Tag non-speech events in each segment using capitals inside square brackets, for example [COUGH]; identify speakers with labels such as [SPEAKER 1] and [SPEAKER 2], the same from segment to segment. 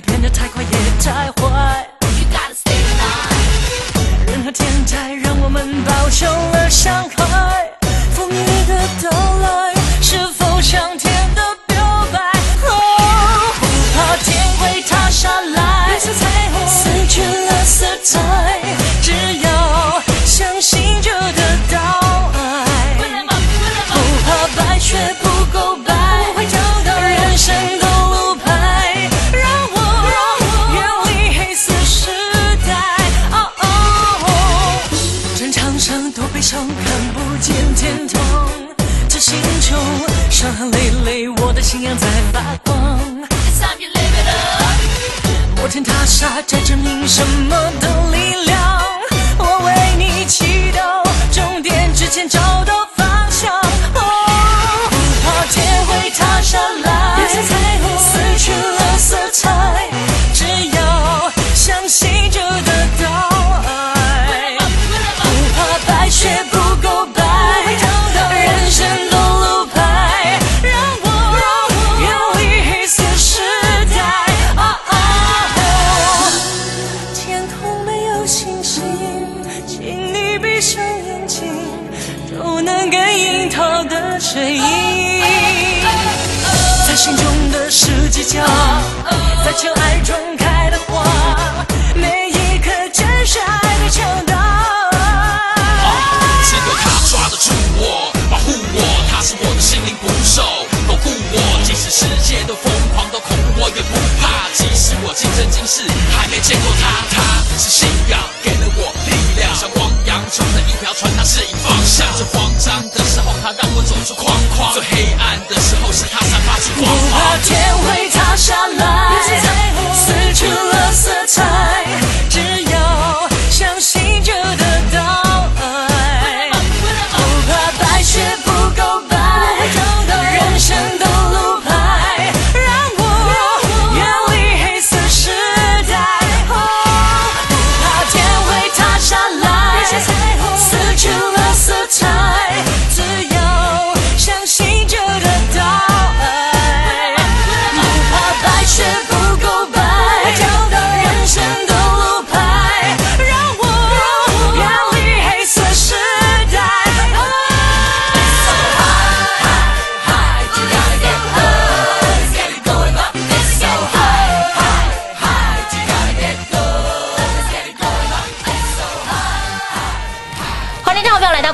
[SPEAKER 1] 变得太快也太坏。You gotta stay。任何天才让我们饱受了伤害，风雨的都。天塌下来证明什么的力量，我为你祈祷，终点之前找到。今生今世还没见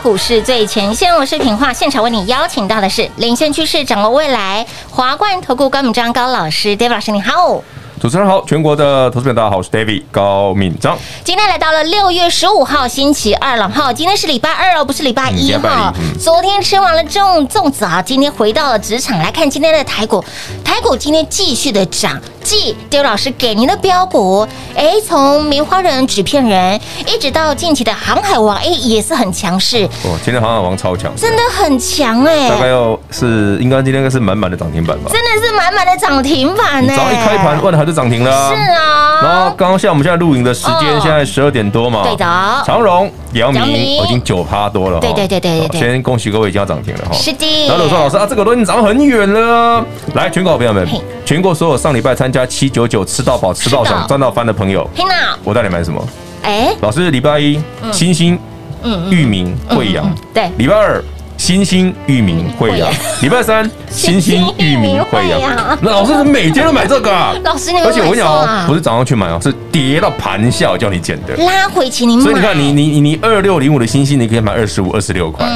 [SPEAKER 2] 股市最前线，我是品化，现场为你邀请到的是领先趋势、掌握未来华冠投顾高敏章高老师，David 老师你好。
[SPEAKER 3] 主持人好，全国的投资朋友大家好，我是 David 高敏章。
[SPEAKER 2] 今天来到了六月十五号星期二了哈，今天是礼拜二哦，不是礼拜一哈。昨天吃完了粽粽子啊，今天回到了职场来看今天的台股，台股今天继续的涨。继 David 老师给您的标股，哎，从棉花人、纸片人，一直到近期的航海王，哎，也是很强势。
[SPEAKER 3] 哦，今天航海王超强，
[SPEAKER 2] 真的很强哎。
[SPEAKER 3] 大概要是应该今天应该是满满的涨停板吧？
[SPEAKER 2] 真的是满满的涨停板呢。
[SPEAKER 3] 早一开盘，万海就涨停了。
[SPEAKER 2] 是啊。
[SPEAKER 3] 然后刚刚像我们现在录影的时间，现在十二点多嘛。
[SPEAKER 2] 对的。长
[SPEAKER 3] 荣、姚明已经九趴多了。
[SPEAKER 2] 对对对对对。
[SPEAKER 3] 先恭喜各位已经要涨停了哈。
[SPEAKER 2] 是的。
[SPEAKER 3] 然后有说老师啊，这个都已经涨很远了。来，全国好朋友们，全国所有上礼拜参加七九九吃到饱、吃到。爽、赚到翻的朋友，我带你买什么？哎，老师，礼拜一，星星、嗯，域名、惠阳，
[SPEAKER 2] 对，
[SPEAKER 3] 礼拜二。新兴裕民慧洋，礼拜三新兴裕民慧洋。那老师是每天都买这个啊？
[SPEAKER 2] 老师，你
[SPEAKER 3] 而且我跟你讲哦，不是早上去买哦，是跌到盘下我叫你捡的，
[SPEAKER 2] 拉回请你买。
[SPEAKER 3] 所以你看，你你你你二六零五的星星，你可以买二十五、二十六块，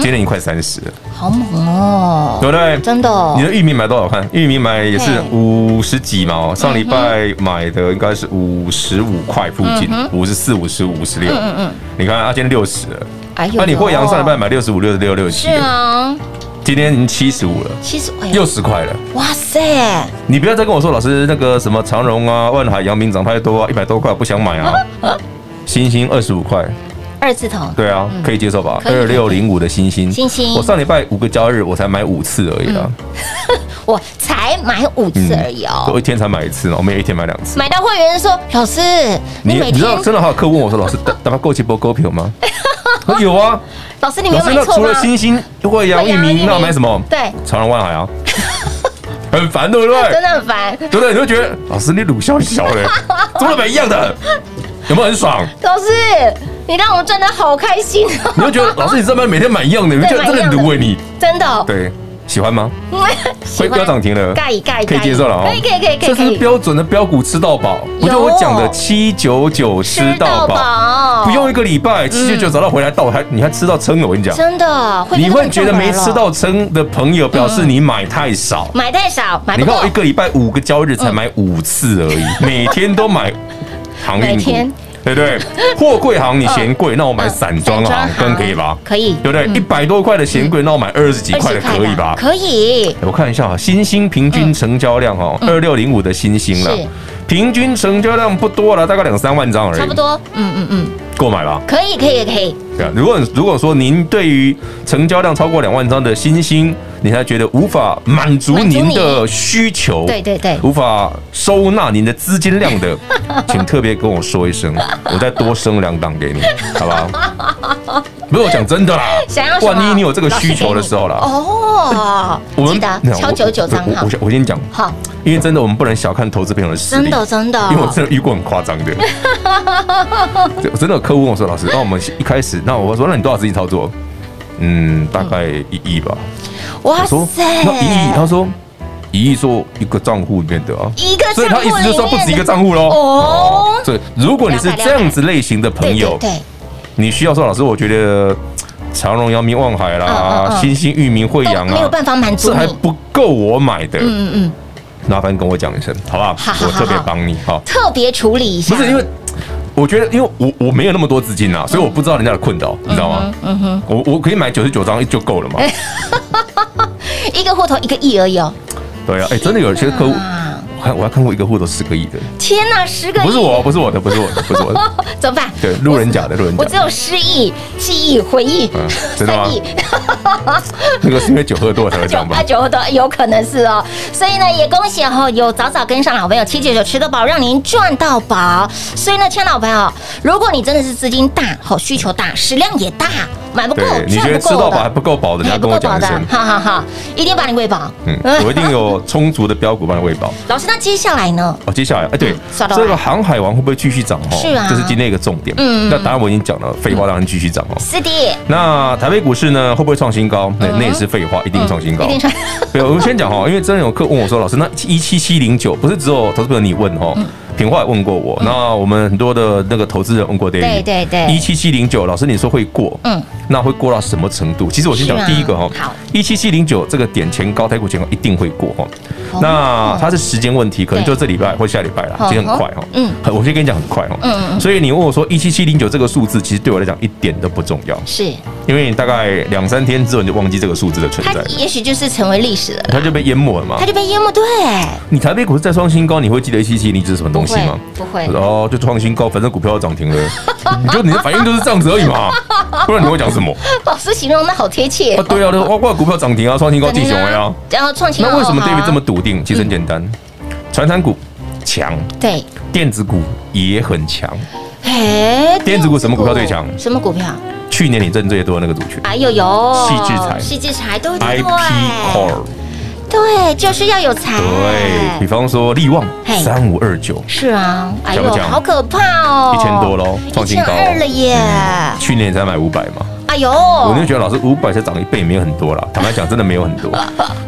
[SPEAKER 3] 今天已经快三十了，
[SPEAKER 2] 好猛哦，
[SPEAKER 3] 对不对？
[SPEAKER 2] 真的。
[SPEAKER 3] 你的玉米买多少？看裕民买也是五十几嘛，上礼拜买的应该是五十五块附近，五十四、五十五、五十六。嗯嗯，你看啊，今天六十了。哎呦，那你慧洋上礼拜买六十五、六十六、六十七，
[SPEAKER 2] 是啊，
[SPEAKER 3] 今天已经七十五了，
[SPEAKER 2] 七十五，
[SPEAKER 3] 六十块了。
[SPEAKER 2] 哇塞！
[SPEAKER 3] 你不要再跟我说，老师那个什么长荣啊、万海、阳明涨太多啊，一百多块不想买啊。[LAUGHS] 星星二十五块，
[SPEAKER 2] 二字头，
[SPEAKER 3] 对啊，可以接受吧？二六零五的星星，
[SPEAKER 2] 星星，
[SPEAKER 3] 我上礼拜五个交易日我才买五次而已啊。[LAUGHS]
[SPEAKER 2] 我才买五次而已哦，
[SPEAKER 3] 我一天才买一次呢，我们一天买两次。
[SPEAKER 2] 买到会员说，老师，你你
[SPEAKER 3] 知道真的还有客问我说，老师打打发够起波够票吗？有啊，
[SPEAKER 2] 老师你没有买？
[SPEAKER 3] 除了星星，如果杨一鸣，那要买什么？
[SPEAKER 2] 对，
[SPEAKER 3] 长隆万海啊，[LAUGHS] 很烦对不对？
[SPEAKER 2] 真的很烦，
[SPEAKER 3] 对不对？你会觉得老师你鲁小小嘞，[LAUGHS] 怎么买一样的？有没有很爽？
[SPEAKER 2] 老师，你让我赚的好开心。
[SPEAKER 3] 你会觉得老师你这边每天买一样的，你会觉得真的鲁哎你，
[SPEAKER 2] 真的
[SPEAKER 3] 对。喜欢吗？会飙涨停了，
[SPEAKER 2] 可以可以
[SPEAKER 3] 可以接受了哦。
[SPEAKER 2] 可以可以可以可以。
[SPEAKER 3] 这是标准的标股吃到饱，不就我讲的七九九吃到饱，不用一个礼拜，七九九找到回来到还你还吃到撑了，我跟你讲，
[SPEAKER 2] 真的。
[SPEAKER 3] 你会觉得没吃到撑的朋友，表示你买太少，
[SPEAKER 2] 买太少，买。
[SPEAKER 3] 你看我一个礼拜五个交易日才买五次而已，每天都买航运股。对不对？[LAUGHS] 货柜行你嫌贵，那我买散装行更可以吧？
[SPEAKER 2] 可以，
[SPEAKER 3] 对不对？一百多块的嫌贵，那我买二十几块的可以吧？
[SPEAKER 2] 可以。
[SPEAKER 3] 我看一下啊，新兴平均成交量哈，二六零五的新兴了，平均成交量不多了，大概两三万张而已。
[SPEAKER 2] 差不多，嗯嗯嗯。
[SPEAKER 3] 购买吧，
[SPEAKER 2] 可以可以可以。
[SPEAKER 3] 对啊，如果如果说您对于成交量超过两万张的新兴，你还觉得无法满足您的需求，
[SPEAKER 2] 对对对，
[SPEAKER 3] 无法收纳您的资金量的，[LAUGHS] 请特别跟我说一声，我再多升两档给你，好不好？没有讲真的啦，
[SPEAKER 2] 想要
[SPEAKER 3] 万一你有这个需求的时候啦。
[SPEAKER 2] 哦，我们敲九九张
[SPEAKER 3] 我我先讲好，因为真的我们不能小看投资朋友的实力，
[SPEAKER 2] 真的真的，
[SPEAKER 3] 因为我真的遇过很夸张的，[LAUGHS] 真的。客户问我说：“老师，那我们一开始，那我说，那你多少资金操作？嗯，大概一亿吧。
[SPEAKER 2] 哇塞，
[SPEAKER 3] 那一亿，他说一亿说一个账户里面的啊，
[SPEAKER 2] 一个，
[SPEAKER 3] 所以他意思就是说不止一个账户喽。哦，对，如果你是这样子类型的朋友，对，你需要说，老师，我觉得长荣、阳明、望海啦，新兴、裕民、惠阳啊，
[SPEAKER 2] 没有办法满足，
[SPEAKER 3] 这还不够我买的。嗯嗯嗯，麻烦跟我讲一声，好不好？我特别帮你，好，
[SPEAKER 2] 特别处理一下，
[SPEAKER 3] 不是因为。”我觉得，因为我我没有那么多资金啊，所以我不知道人家的困扰，你知道吗？嗯哼，我我可以买九十九张就够了嘛。[LAUGHS]
[SPEAKER 2] 一个户头一个亿而已哦。
[SPEAKER 3] 对啊，哎，真的有些客户。我还我还看过一个户头十个亿的，
[SPEAKER 2] 天哪，十个亿！
[SPEAKER 3] 不是我，不是我的，不是我的，不是我的，[LAUGHS]
[SPEAKER 2] 怎么办？
[SPEAKER 3] 对，路人甲的路人甲，
[SPEAKER 2] 我只有失忆、记忆、回忆，
[SPEAKER 3] 真的吗？[LAUGHS] 那个是因为酒喝多了才会这样吧？
[SPEAKER 2] 酒喝多有可能是哦，所以呢，也恭喜哈，有早早跟上老朋友七九九吃得饱，让您赚到饱。所以呢，亲爱的老朋友，如果你真的是资金大、好需求大、食量也大。买不够，
[SPEAKER 3] 你觉得吃到饱还不够饱的，你要跟我讲一声。
[SPEAKER 2] 好好好，一定把你喂饱。
[SPEAKER 3] 嗯，[LAUGHS] 我一定有充足的标股帮你喂饱。
[SPEAKER 2] 老师，那接下来呢？
[SPEAKER 3] 哦，接下来，哎，对，这个航海王会不会继续涨？哦，是啊，这是今天一个重点。嗯，那答案我已经讲了，废话当然继续涨哦。
[SPEAKER 2] 是的。
[SPEAKER 3] 那台北股市呢，会不会创新高？那那也是废话，一定创新高。一定创。对，我们先讲哈，因为真的有客问我说，老师，那一七七零九不是只有投资朋友你问哈？平化也问过我，那我们很多的那个投资人问过 David，对对对，一七七零九，老师你说会过，嗯，那会过到什么程度？其实我先讲第一个哈，好，一七七零九这个点前高，台股前高一定会过哈，那它是时间问题，可能就这礼拜或下礼拜了，其实很快哈，嗯，我先跟你讲很快哈，嗯嗯，所以你问我说一七七零九这个数字，其实对我来讲一点都不重要，是。因为你大概两三天之后你就忘记这个数字的存在，
[SPEAKER 2] 也许就是成为历史了，
[SPEAKER 3] 它就被淹没了嘛，
[SPEAKER 2] 它就被淹没，对，
[SPEAKER 3] 你台北股市再创新高，你会记得一七七零九是什么东西吗？
[SPEAKER 2] 不会。
[SPEAKER 3] 然后就创新高，反正股票要涨停了，[LAUGHS] 你就你的反应就是这样子而已嘛，不然你会讲什么？[LAUGHS]
[SPEAKER 2] 老师形容那好贴切。
[SPEAKER 3] 啊，对啊，哇哇，股票涨停啊，创新高，进雄威啊，
[SPEAKER 2] 然后创新。
[SPEAKER 3] 那为什么 David 这么笃定？其实很简单，传产股强，对，电子股也很强。哎，电子股什么股票最强？
[SPEAKER 2] 什么股票？
[SPEAKER 3] 去年你挣最多的那个族群。
[SPEAKER 2] 哎呦呦，
[SPEAKER 3] 矽智财，
[SPEAKER 2] 矽智财都
[SPEAKER 3] IP Core。
[SPEAKER 2] 对，就是要有财。
[SPEAKER 3] 对，比方说力旺三五二九，
[SPEAKER 2] 是啊，哎呦，好可怕哦，
[SPEAKER 3] 一千多喽，创新高
[SPEAKER 2] 二了耶！
[SPEAKER 3] 去年才买五百嘛，哎
[SPEAKER 2] 哎呦，
[SPEAKER 3] 我就觉得老师五百才涨一倍，没有很多了。[LAUGHS] 坦白讲，真的没有很多。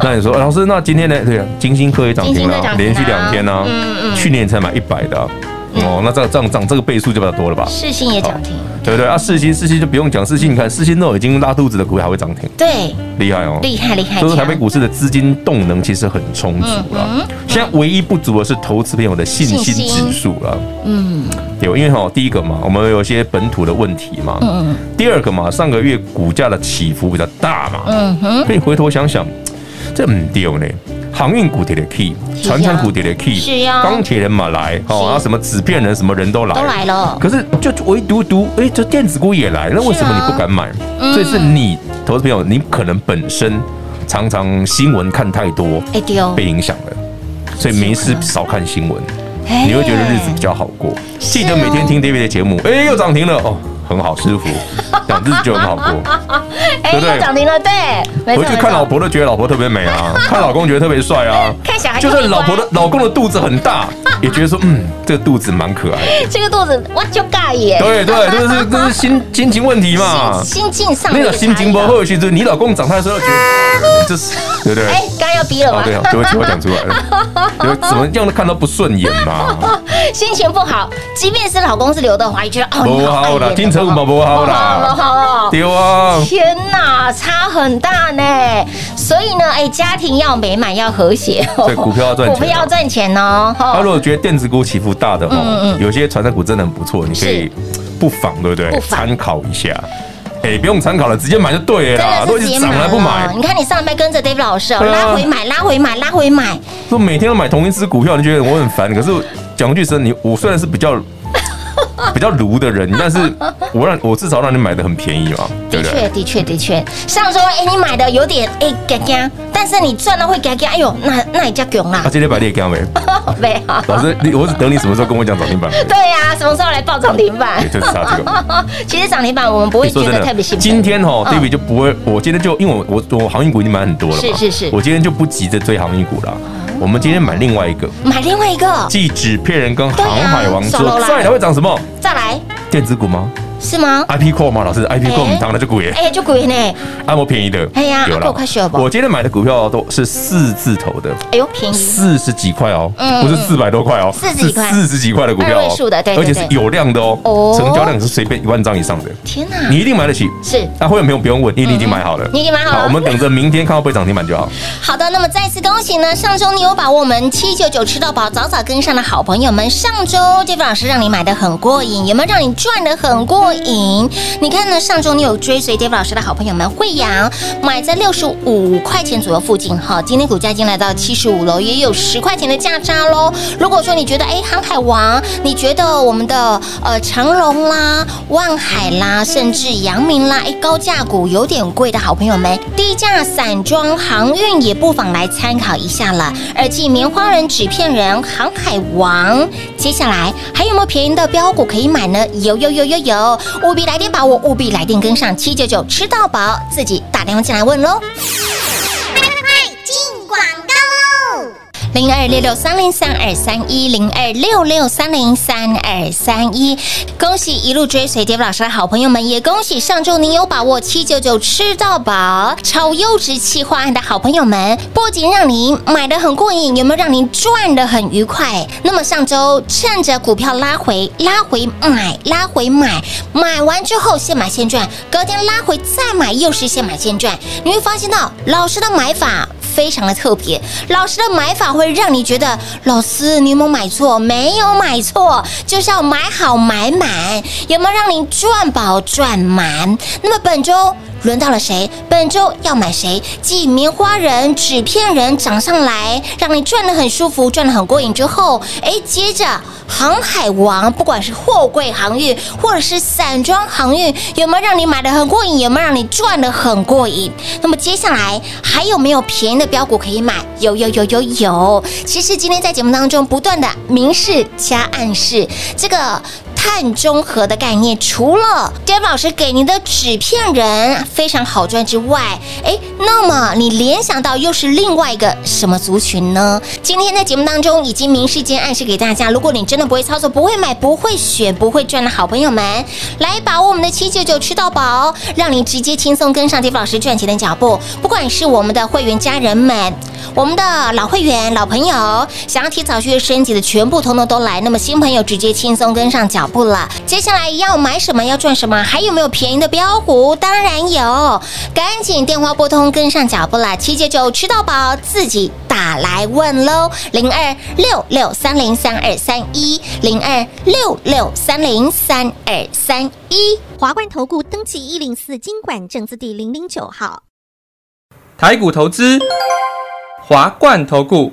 [SPEAKER 3] 那你说，老师，那今天呢？对啊，金星科也涨停了，连续两天呢。嗯嗯。去年才买一百的，哦，那这样这样涨这个倍数就比较多了吧？
[SPEAKER 2] 四星也涨停。
[SPEAKER 3] 对不对啊？四星四星就不用讲，四星你看四星都已经拉肚子的股票还会涨停，
[SPEAKER 2] 对，
[SPEAKER 3] 厉害哦，
[SPEAKER 2] 厉害厉害。
[SPEAKER 3] 所以说台北股市的资金动能其实很充足了。现在唯一不足的是投资朋友的信心指数了。嗯，有，因为哈，第一个嘛，我们有一些本土的问题嘛。嗯嗯。第二个嘛，上个月股价的起伏比较大嘛。嗯哼。可以回头想想，这唔丢呢。航运股跌的 key，传产股跌的 key，是呀，钢铁人嘛来，哦，啊什么纸片人什么人都来，
[SPEAKER 2] 都来了。
[SPEAKER 3] 可是就唯独独，哎，这电子股也来，那为什么你不敢买？所以是你投资朋友，你可能本身常常新闻看太多，哎丢，被影响了，所以没事少看新闻，你会觉得日子比较好过。记得每天听 David 的节目，哎，又涨停了哦。很好，师傅，这样日子就很好过，对不对？
[SPEAKER 2] 涨停了，对。
[SPEAKER 3] 回去看老婆都觉得老婆特别美啊，看老公觉得特别帅啊。
[SPEAKER 2] 看小孩，
[SPEAKER 3] 就算老婆的老公的肚子很大，也觉得说，嗯，这个肚子蛮可爱的。
[SPEAKER 2] 这个肚子我就盖耶。
[SPEAKER 3] 对对，[LAUGHS] 这是这是心心情问题嘛。
[SPEAKER 2] 心境上。
[SPEAKER 3] 那个心情不好，其实你老公长大的时候觉得，这是对不对？
[SPEAKER 2] 哎，刚要逼了吗？
[SPEAKER 3] 对，啊，对不起，我讲出来了。[LAUGHS] 就怎么样都看到不顺眼嘛。
[SPEAKER 2] 心情不好，即便是老公是刘德华，也觉得哦，不好爱演。
[SPEAKER 3] 不好了，好了，丢啊！
[SPEAKER 2] 天哪，差很大呢。所以呢，哎，家庭要美满，要和谐。
[SPEAKER 3] 对，股票要赚钱，
[SPEAKER 2] 股票要赚钱哦。
[SPEAKER 3] 他如果觉得电子股起伏大的话，有些传产股真的很不错，你可以不妨，对不对？参考一下。哎，不用参考了，直接买就对了啦。都已经涨了不买。
[SPEAKER 2] 你看你上礼拜跟着 David 老师哦，拉回买，拉回买，拉回买。
[SPEAKER 3] 说每天都买同一只股票，你觉得我很烦。可是讲句实，你我虽然是比较。[LAUGHS] 比较卢的人，但是我让我至少让你买的很便宜嘛，对不对？
[SPEAKER 2] 的确，的确，的确。上周哎，你买的有点哎嘎嘎，但是你赚了会嘎嘎，哎呦，那那也叫囧啦。
[SPEAKER 3] 他今天把你也干没？[LAUGHS]
[SPEAKER 2] 没好。
[SPEAKER 3] 老师，你我是等你什么时候跟我讲涨停板？
[SPEAKER 2] 对呀，什么时候来报涨停板？[LAUGHS]
[SPEAKER 3] 就是差这个。
[SPEAKER 2] 其实涨停板我们不会觉得特别兴奋。
[SPEAKER 3] 今天哦，David 就不会，我今天就因为我我我航运股已经买很多了，
[SPEAKER 2] 是是是，
[SPEAKER 3] 我今天就不急着追航运股了。我们今天买另外一个，
[SPEAKER 2] 买另外一个，
[SPEAKER 3] 继纸片人跟航海王之后，再来会涨什么？
[SPEAKER 2] 再来
[SPEAKER 3] 电子股吗？
[SPEAKER 2] 是吗
[SPEAKER 3] ？IP Core 吗？老师，IP Core 我们当然就贵。耶，
[SPEAKER 2] 哎，就贵呢，
[SPEAKER 3] 按摩便宜的，
[SPEAKER 2] 哎呀，够快学吧。
[SPEAKER 3] 我今天买的股票都是四字头的，
[SPEAKER 2] 哎呦，便宜，
[SPEAKER 3] 四十几块哦，不是四百多块哦，
[SPEAKER 2] 四十几块，
[SPEAKER 3] 四十几块的股票哦，而且是有量的哦，成交量是随便一万张以上的，
[SPEAKER 2] 天哪，
[SPEAKER 3] 你一定买得起，
[SPEAKER 2] 是，
[SPEAKER 3] 那会员朋友不用问，你已经买好了，
[SPEAKER 2] 你已经买好了，
[SPEAKER 3] 我们等着明天看到被涨停板就好。
[SPEAKER 2] 好的，那么再次恭喜呢，上周你有把握我们七九九吃到饱，早早跟上的好朋友们，上周 David 老师让你买的很过瘾，有没有让你赚的很过瘾？你看呢？上周你有追随 David 老师的好朋友们，慧洋买在六十五块钱左右附近，哈，今天股价已经来到七十五了，也有十块钱的价差喽。如果说你觉得哎，航海王，你觉得我们的呃长隆啦、万海啦，甚至阳明啦，哎，高价股有点贵的好朋友们，低价散装航运也不妨来参考一下了。而继棉花人、纸片人、航海王，接下来还有没有便宜的标股可以买呢？有有有有有，务必来电把握，务必来电跟上七九九吃到饱，自己打电话进来问喽。零二六六三零三二三一零二六六三零三二三一，恭喜一路追随跌幅老师的好朋友们，也恭喜上周您有把握七九九吃到饱超优质企划案的好朋友们，不仅让您买的很过瘾，有没有让您赚的很愉快？那么上周趁着股票拉回，拉回买，拉回买，买完之后现买现赚，隔天拉回再买，又是现买现赚，你会发现到老师的买法。非常的特别，老师的买法会让你觉得，老师你有没有买错？没有买错，就是要买好买满，有没有让你赚饱赚满？那么本周轮到了谁？本周要买谁？继棉花人、纸片人涨上来，让你赚得很舒服，赚得很过瘾之后，哎，接着航海王，不管是货柜航运或者是散装航运，有没有让你买得很过瘾？有没有让你赚得很过瘾？那么接下来还有没有便宜的标股可以买？有有有有有！其实今天在节目当中不断的明示加暗示，这个。碳中和的概念，除了 Dev 老师给您的纸片人非常好赚之外，诶，那么你联想到又是另外一个什么族群呢？今天在节目当中已经明示间暗示给大家，如果你真的不会操作、不会买、不会选、不会赚的好朋友们，来把握我们的七九九吃到饱，让你直接轻松跟上 Dev 老师赚钱的脚步。不管是我们的会员家人们，我们的老会员、老朋友，想要提早去升级的，全部通通都来。那么新朋友直接轻松跟上脚步了。接下来要买什么？要赚什么？还有没有便宜的标股？当然有，赶紧电话拨通跟上脚步了。七九九吃到饱，自己打来问喽。零二六六三零三二三一，零二六六三零三二三一。
[SPEAKER 4] 华冠投顾登记一零四金管证字第零零九号。
[SPEAKER 5] 台股投资，华冠投顾。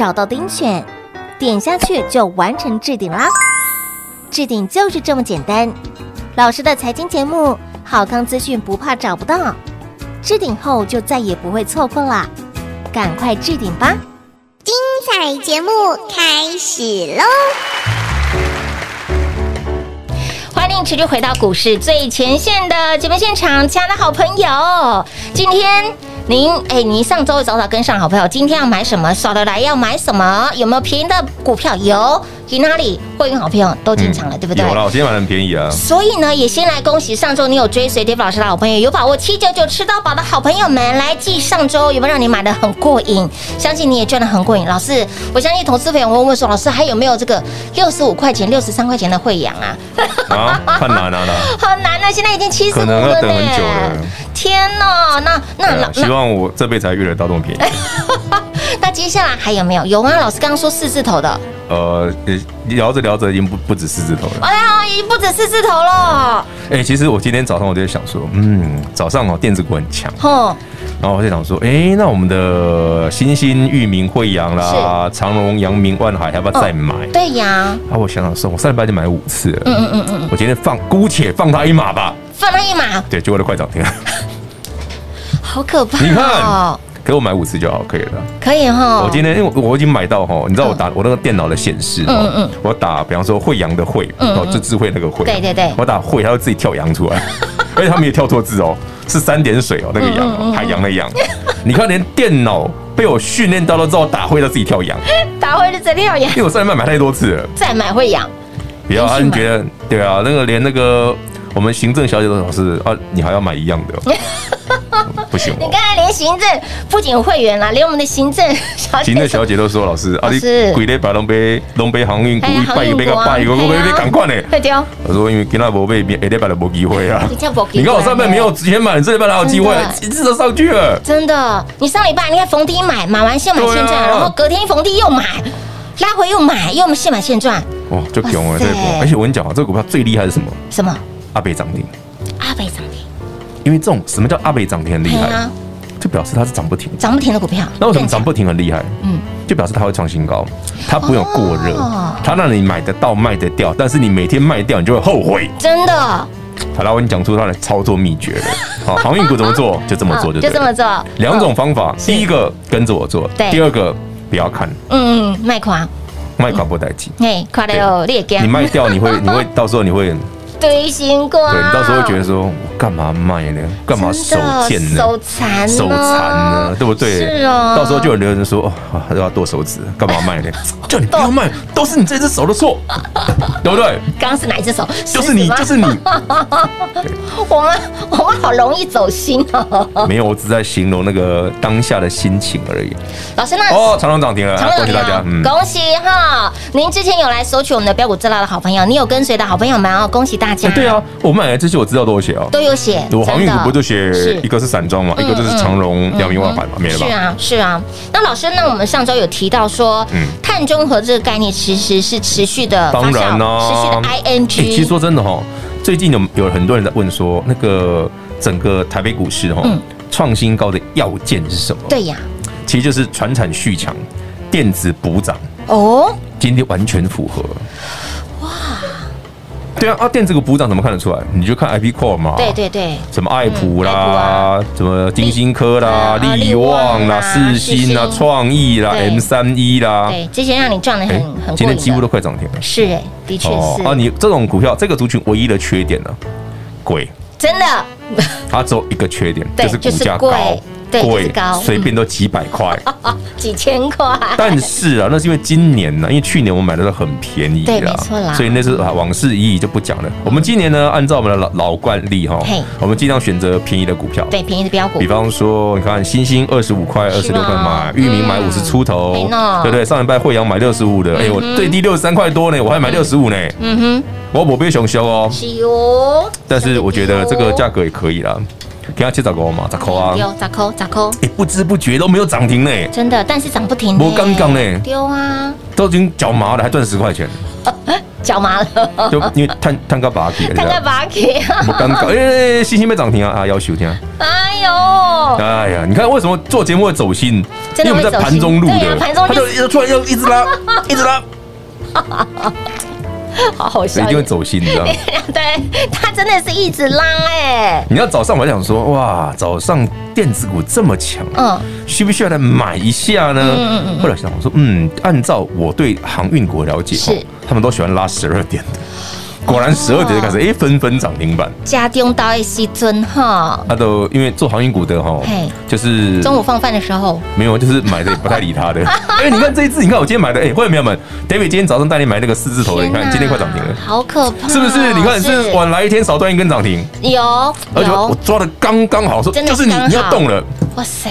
[SPEAKER 2] 找到钉选，点下去就完成置顶啦。置顶就是这么简单。老师的财经节目，好康资讯不怕找不到。置顶后就再也不会错过啦，赶快置顶吧！
[SPEAKER 4] 精彩节目开始喽！
[SPEAKER 2] 欢迎持续回到股市最前线的节目现场，亲爱的好朋友，今天。您哎，你上周早早跟上好朋友，今天要买什么？扫得来要买什么？有没有便宜的股票？有。去哪里？会员好朋友都进场了，嗯、对不对？
[SPEAKER 3] 有了，我今天买的很便宜啊。
[SPEAKER 2] 所以呢，也先来恭喜上周你有追随 Dave 老师的好朋友，有把握七九九吃到饱的好朋友们，来记上周有没有让你买的很过瘾？相信你也赚的很过瘾。老师，我相信投资朋友问问说，老师还有没有这个六十五块钱、六十三块钱的会员啊？[LAUGHS]
[SPEAKER 3] 啊，太难了，[LAUGHS]
[SPEAKER 2] 好难啊！现在已经七十五了，可
[SPEAKER 3] 能要等很久了。
[SPEAKER 2] 天哪，那那老、啊、
[SPEAKER 3] 希望我这辈子还遇得到这么便宜。[LAUGHS]
[SPEAKER 2] 那接下来还有没有？有啊？老师刚刚说四字头的。
[SPEAKER 3] 呃，聊着聊着已经不不止四字头了。
[SPEAKER 2] 哎呀，已经不止四字头了。
[SPEAKER 3] 哎、欸，其实我今天早上我就在想说，嗯，早上哦电子股很强。哦。然后我就想说，哎、欸，那我们的新兴、裕民、慧洋啦，长荣、阳明、万海，要不要再买？
[SPEAKER 2] 哦、对呀。
[SPEAKER 3] 啊，我想想说，我上礼拜就买五次了。
[SPEAKER 2] 嗯嗯嗯嗯。我
[SPEAKER 3] 今天放，姑且放他一马吧。
[SPEAKER 2] 放他一马。
[SPEAKER 3] 对，结果都快涨停了。[LAUGHS]
[SPEAKER 2] 好可怕、哦！
[SPEAKER 3] 你看。给我买五次就好，可以了。
[SPEAKER 2] 可以哈。
[SPEAKER 3] 我今天因为我已经买到哈，你知道我打我那个电脑的显示，嗯嗯，我打比方说惠阳的惠，哦，就智慧那个惠，对对对，我打惠，它会自己跳阳出来，[LAUGHS] 而且它没有跳错字哦，是三点水哦，那个洋，海洋的洋。你看连电脑被我训练到了之后，打会它自己跳洋，[LAUGHS]
[SPEAKER 2] 打会就直接跳洋。
[SPEAKER 3] 因为我上礼拜买太多次了，
[SPEAKER 2] 再买慧洋。
[SPEAKER 3] 不要，你觉得对啊？那个连那个我们行政小姐都老师啊，你还要买一样的。[LAUGHS] 不行，
[SPEAKER 2] 你刚才连行政不仅会员啦，连我们的行政小姐，
[SPEAKER 3] 行政小姐都说老师，老师，你贵的把龙杯龙杯航运股一拜一杯个拜一个，我被被赶快呢。对的。我说因为跟他博杯，一礼拜都没机会啊。[LAUGHS] 你看我上半没有之前买，这礼拜哪有机会？一次都上去了。真的，你上礼拜你看逢低买，买完现买现赚，然后隔天逢低又买，拉回又买，又现买现赚。哇，就强了这一波。而且我跟你讲啊，这个股票最厉害是什么？什么？阿北涨停。阿北涨停。因为这种什么叫阿北涨停很厉害，啊、就表示它是涨不停，涨不停的股票。那为什么涨不停很厉害？嗯，就表示它会创新高，它不用过热，哦、它让你买得到卖得掉，但是你每天卖掉你就会后悔。真的。好了，我跟你讲出它的操作秘诀了。[LAUGHS] 好，航运股怎么做？就这么做就对，就就这么做。两种方法，第一个跟着我做，对第二个不要看。
[SPEAKER 2] 嗯嗯，卖垮，
[SPEAKER 3] 卖垮不带劲。
[SPEAKER 2] 哎，垮了哦，你也
[SPEAKER 3] 你卖掉，你会你会 [LAUGHS] 到时候你会。
[SPEAKER 2] 对心挂，
[SPEAKER 3] 对你到时候会觉得说，我干嘛卖呢？干嘛手贱呢？
[SPEAKER 2] 手残，
[SPEAKER 3] 手残呢？对不对？
[SPEAKER 2] 是哦。
[SPEAKER 3] 到时候就有留人说，哦，都要剁手指，干嘛卖呢？叫你不要卖，都是你这只手的错，对不对？
[SPEAKER 2] 刚刚是哪一只手？
[SPEAKER 3] 就是你，就是你。
[SPEAKER 2] 我们我们好容易走心哦。
[SPEAKER 3] 没有，我只在形容那个当下的心情而已。
[SPEAKER 2] 老师，那
[SPEAKER 3] 哦，长荣涨停了，恭喜大家，
[SPEAKER 2] 恭喜哈！您之前有来索取我们的标股资料的好朋友，你有跟随的好朋友们哦，恭喜大家。
[SPEAKER 3] 对啊，我买来这些我知道都有写哦，
[SPEAKER 2] 都有写。
[SPEAKER 3] 我航运股不就写一个是散装嘛，一个就是长荣、阳明、万海嘛，没了吧？
[SPEAKER 2] 是啊，是啊。那老师，那我们上周有提到说，嗯，碳中和这个概念其实是持续的，
[SPEAKER 3] 当然呢，
[SPEAKER 2] 持续的 ING。
[SPEAKER 3] 其实说真的哈，最近有有很多人在问说，那个整个台北股市哈，创新高的要件是什么？
[SPEAKER 2] 对呀，
[SPEAKER 3] 其实就是传产续强，电子补涨
[SPEAKER 2] 哦，
[SPEAKER 3] 今天完全符合。对啊，啊，电子股补涨怎么看得出来？你就看 IP Core 嘛。
[SPEAKER 2] 对对对。
[SPEAKER 3] 什么爱普啦，什么金星科啦，力旺啦，世芯啦，创意啦，M 三一啦。
[SPEAKER 2] 对，这些让你赚的很很。
[SPEAKER 3] 今天几乎都快涨停了。
[SPEAKER 2] 是哎，的确是。
[SPEAKER 3] 啊，你这种股票，这个族群唯一的缺点呢，贵。
[SPEAKER 2] 真的。
[SPEAKER 3] 它只有一个缺点，就是股价高。贵，随便都几百块，[LAUGHS]
[SPEAKER 2] 几千块。
[SPEAKER 3] 但是啊，那是因为今年呢，因为去年我们买的都很便宜
[SPEAKER 2] 对，没错啦。
[SPEAKER 3] 所以那是往事已矣就不讲了。我们今年呢，按照我们的老老惯例哈，我们尽量选择便宜的股票，
[SPEAKER 2] 对，便宜的标股。
[SPEAKER 3] 比方说，你看星星二十五块、二十六块买，域名买五十出头，对不对？上礼拜惠阳买六十五的，哎，我最低六十三块多呢，我还买六十五呢。嗯哼，我不被熊修哦。但是我觉得这个价格也可以啦。给他七十块嘛，十块啊，
[SPEAKER 2] 有十块，十块。
[SPEAKER 3] 哎，不知不觉都没有涨停呢，
[SPEAKER 2] 真的，但是涨不停。
[SPEAKER 3] 我刚刚呢，
[SPEAKER 2] 丢啊，
[SPEAKER 3] 都已经脚麻了，还赚十块钱。[LAUGHS]
[SPEAKER 2] 脚麻了，
[SPEAKER 3] 就因为探探个把起，
[SPEAKER 2] 探个把起。[LAUGHS]
[SPEAKER 3] 我刚刚哎，[LAUGHS] 星星没涨停啊啊，要求听。
[SPEAKER 2] 哎呦，
[SPEAKER 3] 哎呀，你看为什么做节目会走心？因为我们在盘中录的，他就突然又一直拉，一直拉。[LAUGHS]
[SPEAKER 2] 好好笑，
[SPEAKER 3] 一定会走心，你知道吗？[LAUGHS]
[SPEAKER 2] 对，他真的是一直拉哎。
[SPEAKER 3] 你要早上我还想说，哇，早上电子股这么强，嗯，需不需要来买一下呢？嗯嗯，后来想我说，嗯，按照我对航运股了解，是他们都喜欢拉十二点的。果然十二点就开始，哎，纷纷涨停板。
[SPEAKER 2] 家中到一西尊哈，
[SPEAKER 3] 他都因为做航运股的哈，就是
[SPEAKER 2] 中午放饭的时候，
[SPEAKER 3] 没有，就是买的也不太理他的。[LAUGHS] 哎，你看这一次，你看我今天买的，哎，会员朋友们，David 今天早上带你买那个四字头的，你看今天快涨停了，
[SPEAKER 2] 好可怕，
[SPEAKER 3] 是不是？你看是晚来一天少赚一根涨停，
[SPEAKER 2] 有，
[SPEAKER 3] 而且我抓的刚刚好，说就是你你要动了，哇塞！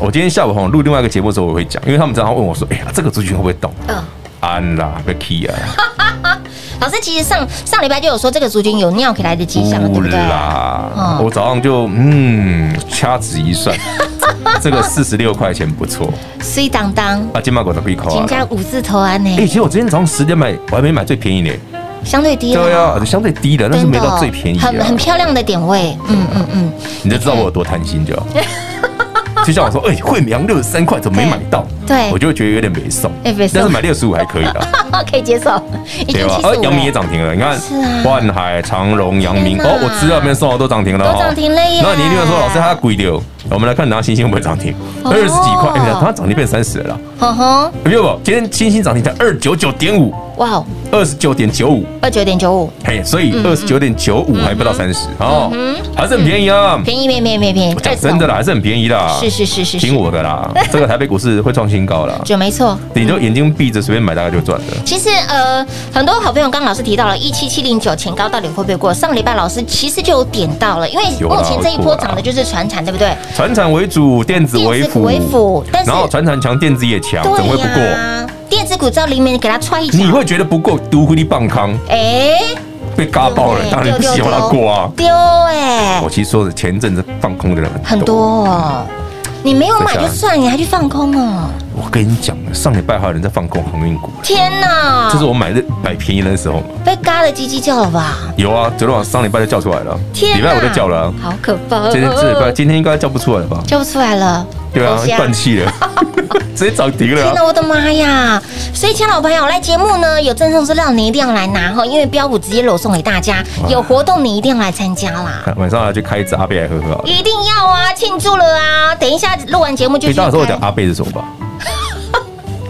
[SPEAKER 3] 我今天下午哈录另外一个节目的时候，我会讲，因为他们常常问我说，哎呀，这个族群会不会动？嗯，安啦，别 key 啊。[LAUGHS]
[SPEAKER 2] 老师，其实上上礼拜就有说这个族群有尿起来的迹象了，对不对？
[SPEAKER 3] 啦，我早上就嗯掐指一算，[LAUGHS] 这个四十六块钱不错。
[SPEAKER 2] 水当当
[SPEAKER 3] 啊，金马股的可以扣啊。金
[SPEAKER 2] 家五字头啊，呢？
[SPEAKER 3] 哎，其实我今天早上十点买，我还没买最便宜呢。
[SPEAKER 2] 相对低。
[SPEAKER 3] 对啊，相对低的，但是没到最便宜。
[SPEAKER 2] 很很漂亮的点位，嗯嗯嗯。
[SPEAKER 3] 你就知道我有多贪心，就。[LAUGHS] [LAUGHS] 就像我说，哎，慧洋六十三块怎么没买到？对，我就觉得有点没送，但是买六十五还可以的，[LAUGHS]
[SPEAKER 2] 可以接受。
[SPEAKER 3] 对吧？而阳明也涨停了，你看，万海、长荣、阳明，哦，我资料里面送的都涨停了，
[SPEAKER 2] 都涨停了耶。
[SPEAKER 3] 那你一定会说，老师它贵掉。我们来看，拿星星会不会涨停？二十几块，哎，它涨停变三十了。嗯哼，没有不？今天星星涨停才二九九点五。哇，二十九点九五，
[SPEAKER 2] 二九点九五。
[SPEAKER 3] 嘿，所以二十九点九五还不到三十哦，还是很便宜啊。
[SPEAKER 2] 便宜，便宜，便宜，便宜。
[SPEAKER 3] 讲真的啦，还是很便宜的。
[SPEAKER 2] 是是是是，
[SPEAKER 3] 听我的啦。[LAUGHS] 这个台北股市会创新高啦，
[SPEAKER 2] 就没错。
[SPEAKER 3] 你就眼睛闭着随便买，大概就赚了。
[SPEAKER 2] 其实呃，很多好朋友刚刚老师提到了一七七零九前高到底会不会过？上个礼拜老师其实就有点到了，因为目前这一波涨的就是船产，对不对？
[SPEAKER 3] 船产为主，电子为辅，为辅然后船产强，电子也强，怎么会不过？
[SPEAKER 2] 电子股照里面给它踹一脚，
[SPEAKER 3] 你会觉得不够，独孤力棒康，哎，被嘎爆了，当然不希望它过啊，丢哎！我其实说的前阵子放空的人很多哦，
[SPEAKER 2] 你没有买就算，你还去放空哦？
[SPEAKER 3] 我跟你讲，上礼拜还有人在放空航运股，
[SPEAKER 2] 天哪！
[SPEAKER 3] 这是我买的买便宜的时候，
[SPEAKER 2] 被嘎的叽叽叫了吧？
[SPEAKER 3] 有啊，昨天晚上上礼拜就叫出来了，礼拜我就叫了，
[SPEAKER 2] 好可怕！
[SPEAKER 3] 今天这礼拜今天应该叫不出来了吧？
[SPEAKER 2] 叫不出来了，
[SPEAKER 3] 对啊，断气了。[LAUGHS] 直接涨停了！天
[SPEAKER 2] 哪，我的妈呀！所以，亲老朋友来节目呢，有赠送资料，你一定要来拿哈，因为标股直接裸送给大家，有活动你一定要来参加啦。
[SPEAKER 3] 晚上来去开一支阿贝来喝喝，
[SPEAKER 2] 一定要啊，庆祝了啊！等一下录完节目就。
[SPEAKER 3] 你到时候我讲阿贝是什么吧？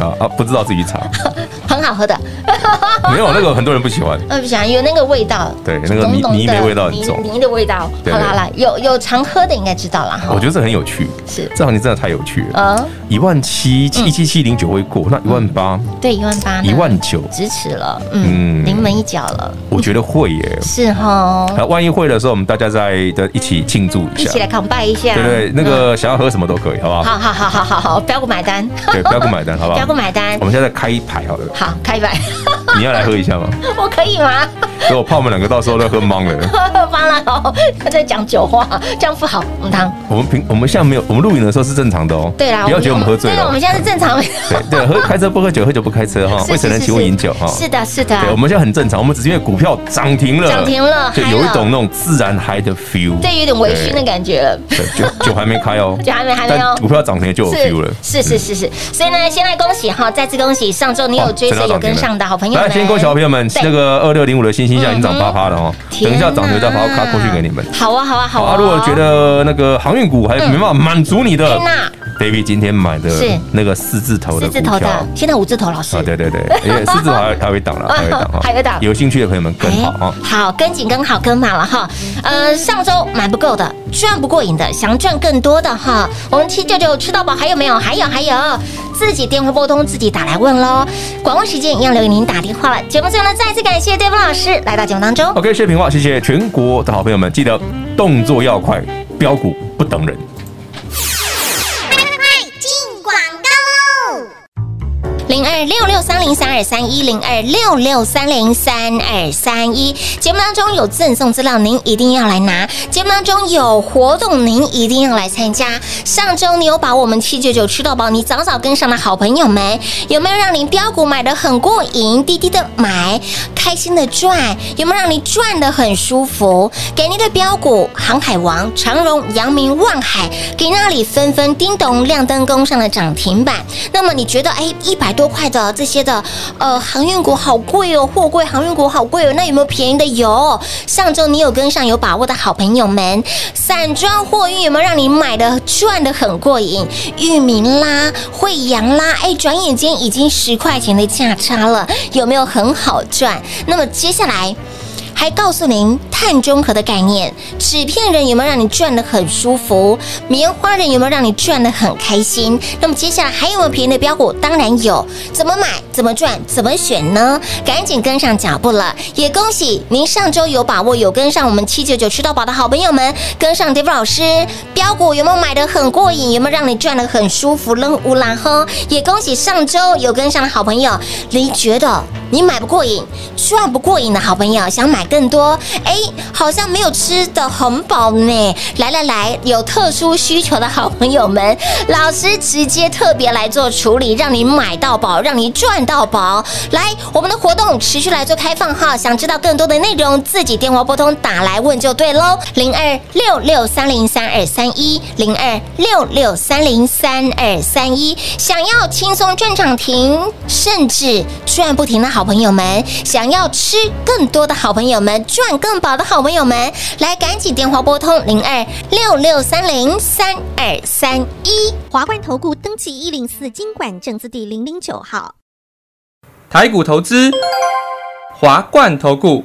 [SPEAKER 3] 啊啊，不知道自己查，[LAUGHS]
[SPEAKER 2] 很好喝的。[LAUGHS]
[SPEAKER 3] 没有那个很多人不喜欢，[LAUGHS]
[SPEAKER 2] 呃不喜欢，有那个味道，
[SPEAKER 3] 对，那个泥泥煤味道很重，
[SPEAKER 2] 泥的味道。好啦好了，有有常喝的应该知道了哈。
[SPEAKER 3] 我觉得这很有趣，是。这行情真的太有趣了。嗯，一万七七七七零九会过，那一万八，
[SPEAKER 2] 对，一万八，
[SPEAKER 3] 一万九。
[SPEAKER 2] 支持了，嗯，临门一脚了。
[SPEAKER 3] 我觉得会耶，
[SPEAKER 2] 是哈。
[SPEAKER 3] 那万一会的时候，我们大家再的一起庆祝一下，
[SPEAKER 2] 一起来抗拜一下，
[SPEAKER 3] 对对，那个想要喝什么都可以，好不好？
[SPEAKER 2] 好好好好好好，标股买单，
[SPEAKER 3] 对，不要不买单，好不好？
[SPEAKER 2] 标股买单，
[SPEAKER 3] 我们现在开一排，好了，
[SPEAKER 2] 好，开一排，[LAUGHS]
[SPEAKER 3] 你要来喝一下吗？
[SPEAKER 2] 我可以吗？
[SPEAKER 3] 所以我怕我们两个到时候都喝懵了。[LAUGHS]
[SPEAKER 2] 懵了哦，他在讲酒话，这样不好。我们汤，
[SPEAKER 3] 我们平我们现在没有，我们录影的时候是正常的哦。
[SPEAKER 2] 对啦，
[SPEAKER 3] 不要觉得我们喝醉了。
[SPEAKER 2] 对，我们现在是正常。
[SPEAKER 3] 对对，喝开车不喝酒，喝酒不开车哈。[LAUGHS] 未成年请勿饮酒哈。
[SPEAKER 2] 是的，是的。
[SPEAKER 3] 对，我们现在很正常，我们只是因为股票涨停了，
[SPEAKER 2] 涨停了，
[SPEAKER 3] 就有一种那种自然嗨的 feel。
[SPEAKER 2] 对，有点微醺的感觉了。
[SPEAKER 3] 对，酒酒还没开哦，
[SPEAKER 2] 酒还没还没哦。
[SPEAKER 3] 股票涨停就有 feel 了。
[SPEAKER 2] 是是是是，所以呢，先来恭喜哈，再次恭喜上周你有追随有跟上的好朋友们。
[SPEAKER 3] 来，先恭喜好朋友们，那个二六零五的星星现在已经涨八趴了哦。等一下涨停再发卡过去给你们。
[SPEAKER 2] 好啊好啊好啊！
[SPEAKER 3] 如果觉得那个航运股还没办法满足你的，David 今天买的那个四字头的股票，
[SPEAKER 2] 现在五字头老师
[SPEAKER 3] 啊，对对对，[LAUGHS] 因为四字头还还有一档了，还有一档哈，
[SPEAKER 2] 还有一档，
[SPEAKER 3] 有兴趣的朋友们跟好啊。
[SPEAKER 2] 好，跟紧跟好跟满了哈。呃，上周买不够的，赚不过瘾的，想赚更多的哈，我们七舅舅吃到饱还有没有？还有还有，自己电话拨通，自己打来问喽。广告时间一样留给您打电话了。节目最后呢，再次感谢 David 老师来到节目当中。
[SPEAKER 3] OK，谢谢平话，谢谢全国的好朋友们，记得动作要快，标股不等人。
[SPEAKER 2] 二六六三零三二三一零二六六三零三二三一，节目当中有赠送资料，您一定要来拿；节目当中有活动，您一定要来参加。上周你有把我们七九九吃到饱，你早早跟上的好朋友们，有没有让你标股买的很过瘾？滴滴的买，开心的赚，有没有让你赚的很舒服？给您的标股，航海王、长荣、阳明、万海，给那里纷纷叮咚亮灯攻上了涨停板。那么你觉得，哎，一百多块的这些的，呃，航运股好贵哦，货柜航运股好贵哦，那有没有便宜的？有，上周你有跟上有把握的好朋友们，散装货运有没有让你买的赚的很过瘾？域名啦，惠阳啦，哎，转眼间已经十块钱的价差了，有没有很好赚？那么接下来。还告诉您碳中和的概念，纸片人有没有让你赚得很舒服？棉花人有没有让你赚得很开心？那么接下来还有没有便宜的标股？当然有，怎么买？怎么赚？怎么选呢？赶紧跟上脚步了！也恭喜您上周有把握有跟上我们七九九吃到饱的好朋友们，跟上 davi 老师标股有没有买的很过瘾？有没有让你赚得很舒服？扔乌拉哼！也恭喜上周有跟上的好朋友，你觉得你买不过瘾、赚不过瘾的好朋友，想买？更多哎，好像没有吃的很饱呢。来来来，有特殊需求的好朋友们，老师直接特别来做处理，让你买到饱，让你赚到饱。来，我们的活动持续来做开放哈，想知道更多的内容，自己电话拨通打来问就对喽。零二六六三零三二三一，零二六六三零三二三一。想要轻松赚涨停，甚至赚不停的好朋友们，想要吃更多的好朋友们。们赚更饱的好朋友们，来赶紧电话拨通零二六六三零三二三一
[SPEAKER 4] 华冠投顾登记一零四金管证字第零零九号，
[SPEAKER 5] 台股投资华冠投顾。